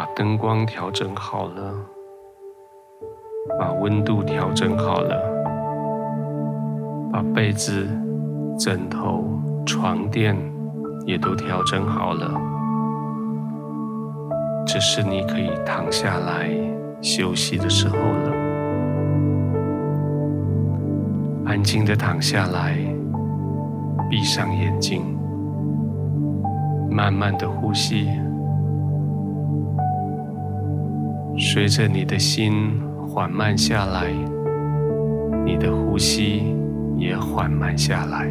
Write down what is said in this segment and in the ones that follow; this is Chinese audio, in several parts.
把灯光调整好了，把温度调整好了，把被子、枕头、床垫也都调整好了。这是你可以躺下来休息的时候了。安静的躺下来，闭上眼睛，慢慢的呼吸。随着你的心缓慢下来，你的呼吸也缓慢下来。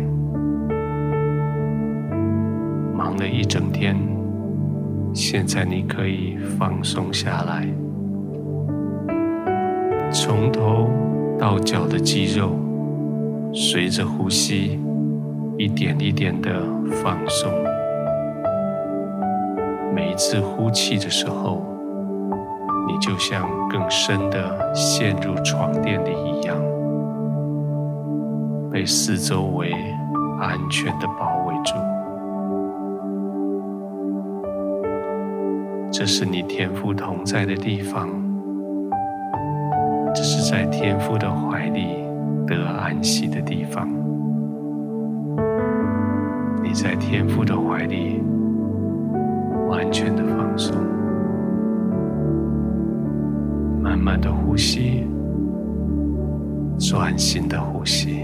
忙了一整天，现在你可以放松下来，从头到脚的肌肉，随着呼吸一点一点的放松。每一次呼气的时候，你就像更深的陷入床垫里一样，被四周围安全的包围住。这是你天父同在的地方，这是在天父的怀里得安息的地方。你在天父的怀里完全的放松。慢慢的呼吸，专心的呼吸。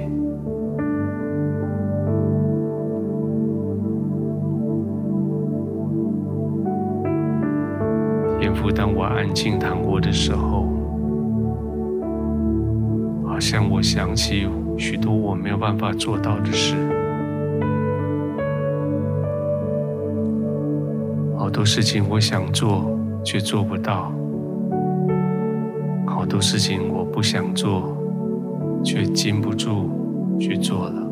天父，当我安静躺卧的时候，好像我想起许多我没有办法做到的事，好多事情我想做却做不到。好多事情我不想做，却禁不住去做了。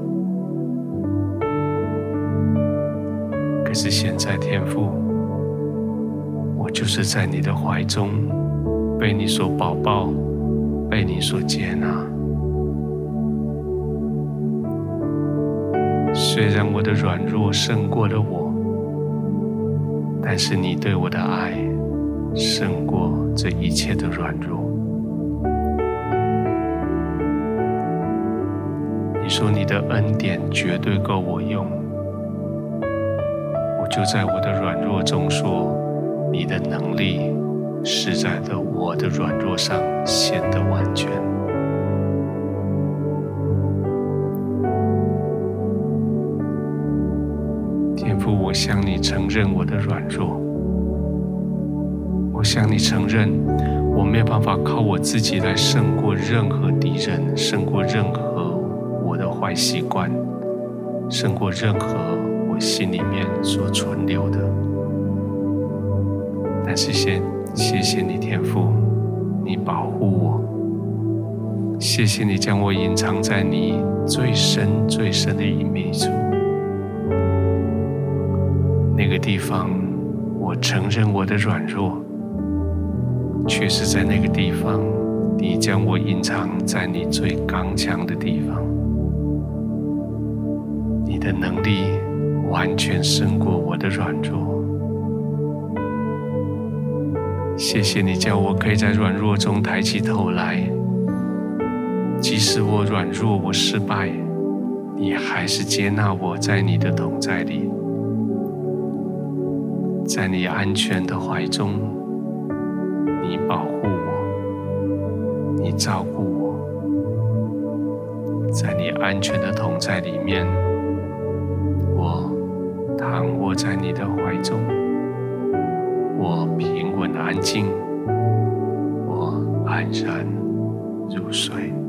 可是现在，天父，我就是在你的怀中，被你所抱抱，被你所接纳。虽然我的软弱胜过了我，但是你对我的爱胜过这一切的软弱。你说你的恩典绝对够我用，我就在我的软弱中说，你的能力是在的我的软弱上显得完全。天父，我向你承认我的软弱，我向你承认，我没有办法靠我自己来胜过任何敌人，胜过任何。坏习惯胜过任何我心里面所存留的，但是先谢谢你天父，你保护我，谢谢你将我隐藏在你最深最深的隐秘处，那个地方我承认我的软弱，却是在那个地方，你将我隐藏在你最刚强的地方。的能力完全胜过我的软弱，谢谢你叫我可以在软弱中抬起头来，即使我软弱，我失败，你还是接纳我在你的同在里，在你安全的怀中，你保护我，你照顾我，在你安全的同在里面。在你的怀中，我平稳安静，我安然入睡。